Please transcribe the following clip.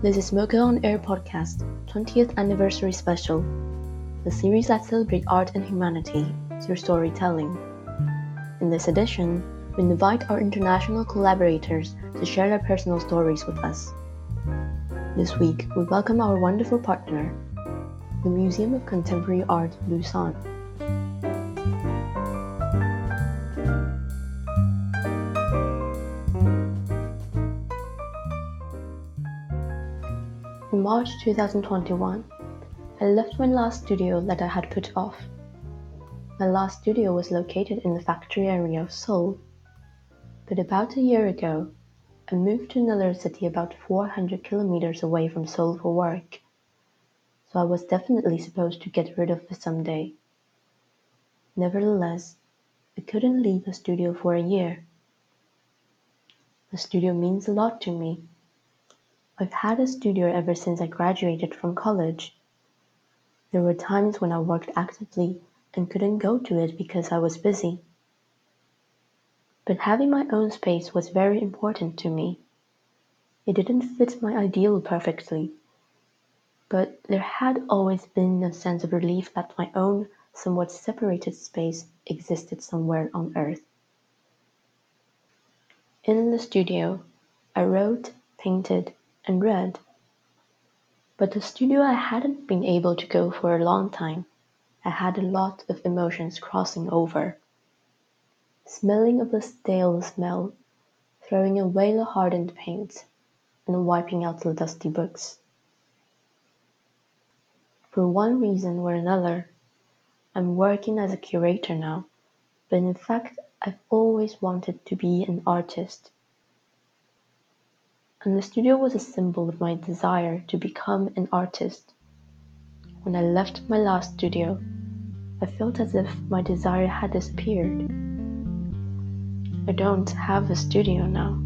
This is MoCA on Air Podcast, 20th Anniversary Special, the series that celebrates art and humanity through storytelling. In this edition, we invite our international collaborators to share their personal stories with us. This week, we welcome our wonderful partner, the Museum of Contemporary Art, Busan. In March 2021, I left my last studio that I had put off. My last studio was located in the factory area of Seoul. But about a year ago, I moved to another city about 400 kilometers away from Seoul for work. So I was definitely supposed to get rid of it someday. Nevertheless, I couldn't leave the studio for a year. The studio means a lot to me I've had a studio ever since I graduated from college. There were times when I worked actively and couldn't go to it because I was busy. But having my own space was very important to me. It didn't fit my ideal perfectly, but there had always been a sense of relief that my own, somewhat separated space existed somewhere on earth. In the studio, I wrote, painted, and read. But the studio I hadn't been able to go for a long time. I had a lot of emotions crossing over. Smelling of the stale smell, throwing away the hardened paint, and wiping out the dusty books. For one reason or another, I'm working as a curator now, but in fact I've always wanted to be an artist and the studio was a symbol of my desire to become an artist. When I left my last studio, I felt as if my desire had disappeared. I don't have a studio now.